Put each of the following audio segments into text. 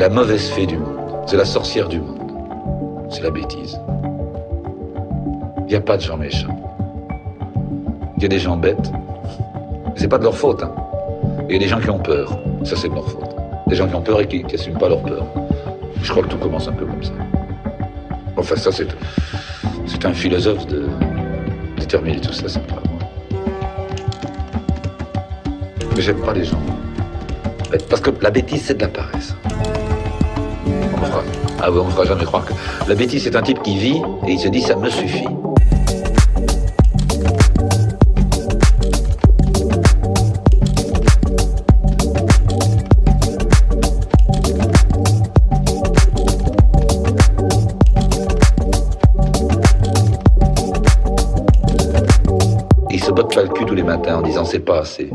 C'est. La mauvaise fée du monde. C'est la sorcière du monde. C'est la bêtise. Il n'y a pas de gens méchants. Il y a des gens bêtes. C'est pas de leur faute. Hein. Il y a des gens qui ont peur. Ça, c'est de leur faute. Des gens qui ont peur et qui n'assument pas leur peur. Je crois que tout commence un peu comme ça. Enfin, ça, c'est. C'est un philosophe de déterminer tout ça, c'est pas moi. Mais j'aime pas les gens. Parce que la bêtise, c'est de la paresse. Ah on fera jamais croire que. La bêtise, c'est un type qui vit et il se dit ça me suffit. Il se botte pas le cul tous les matins en disant c'est pas assez.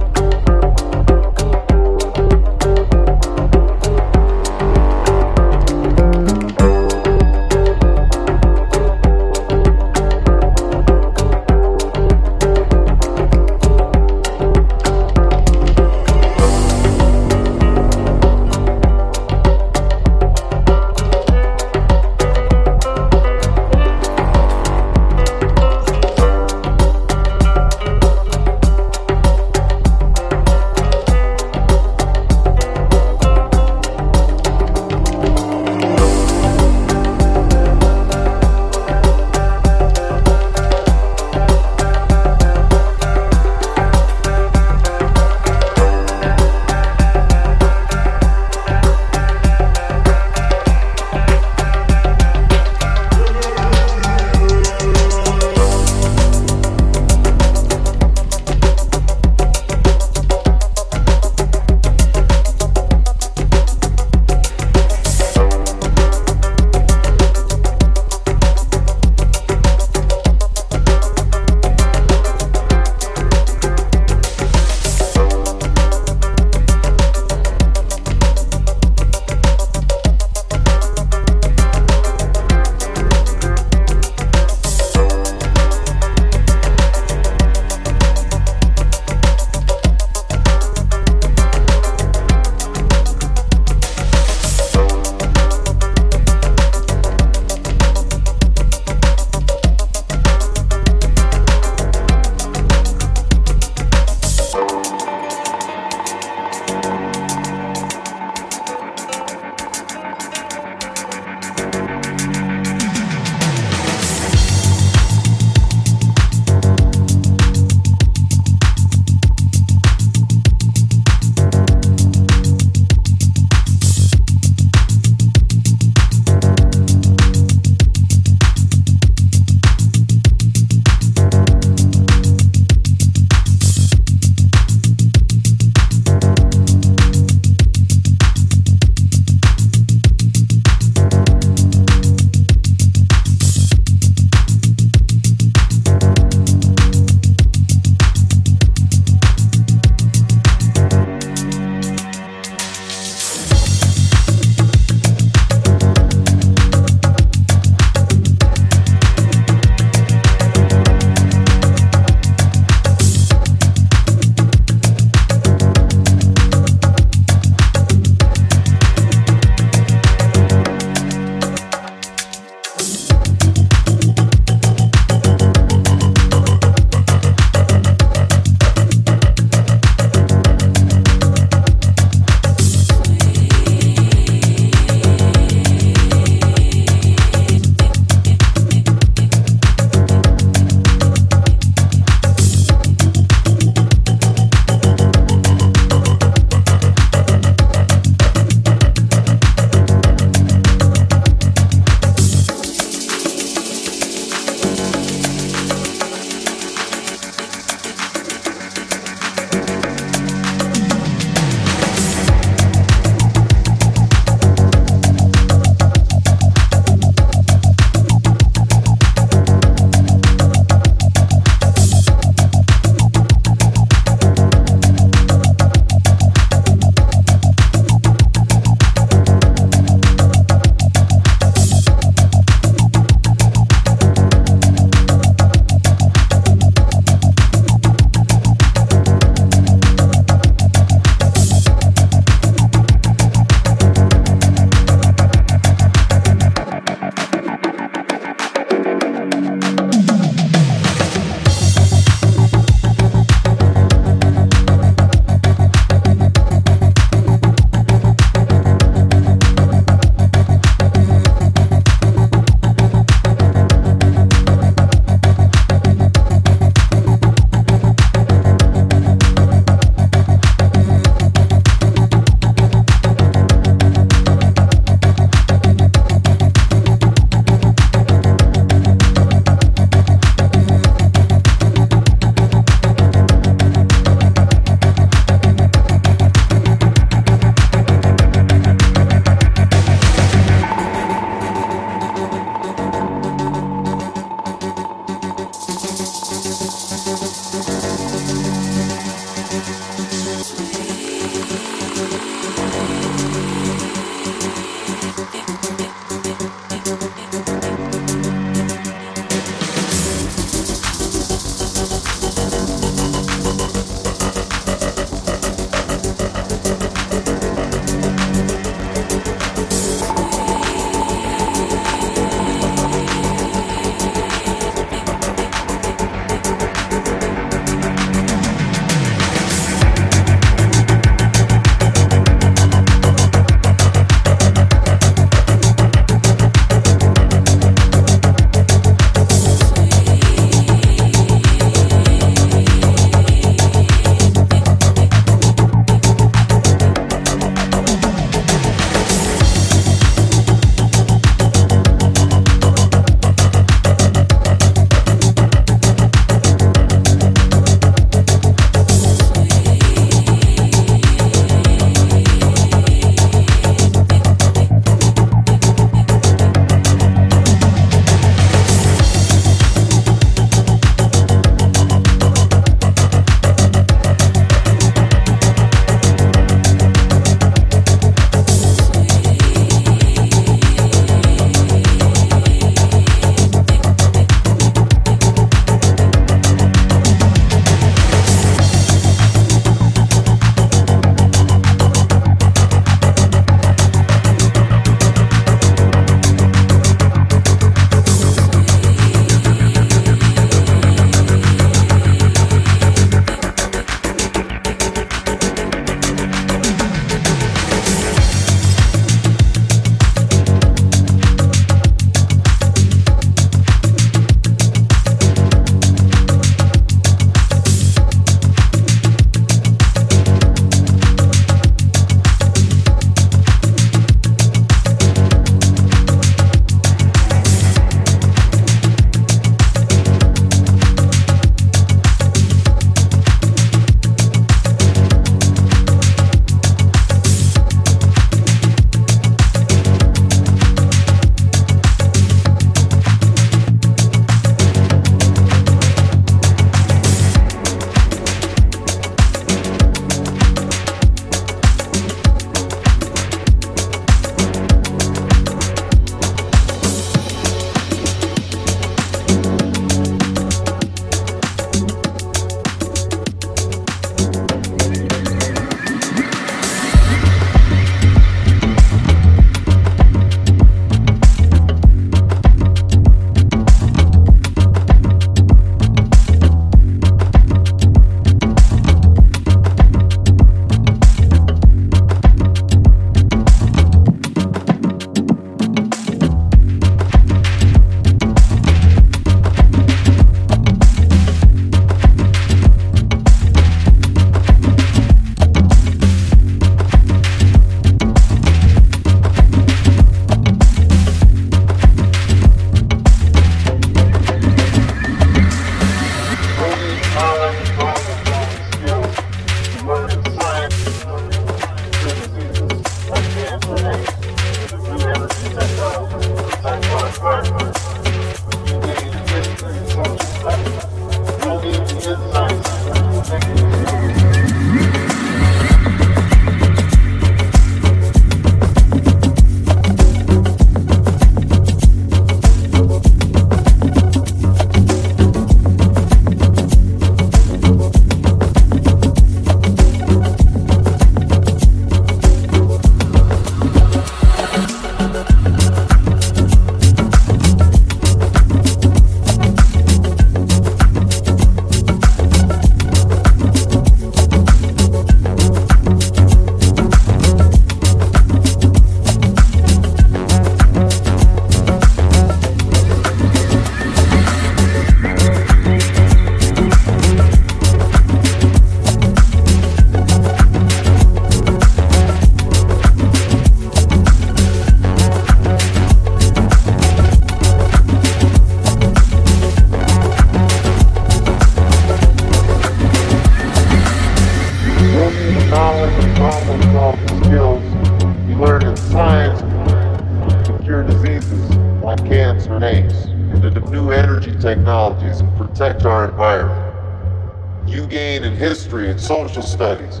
Social studies.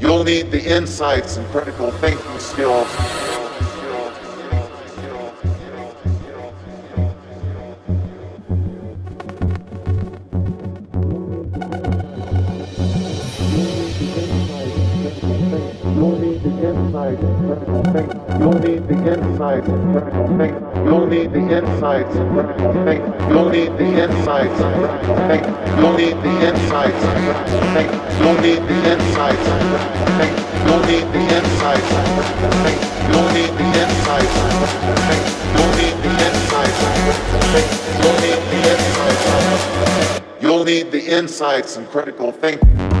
You'll need the insights and critical thinking skills. You'll need the insights and critical thinking. You'll need the insights and critical thinking. You'll need the insights. You'll need the insights. You'll need the insights. You'll need the insights. You'll need the insights. You'll need the insights. You'll need the insights. You'll need the insights and critical thinking.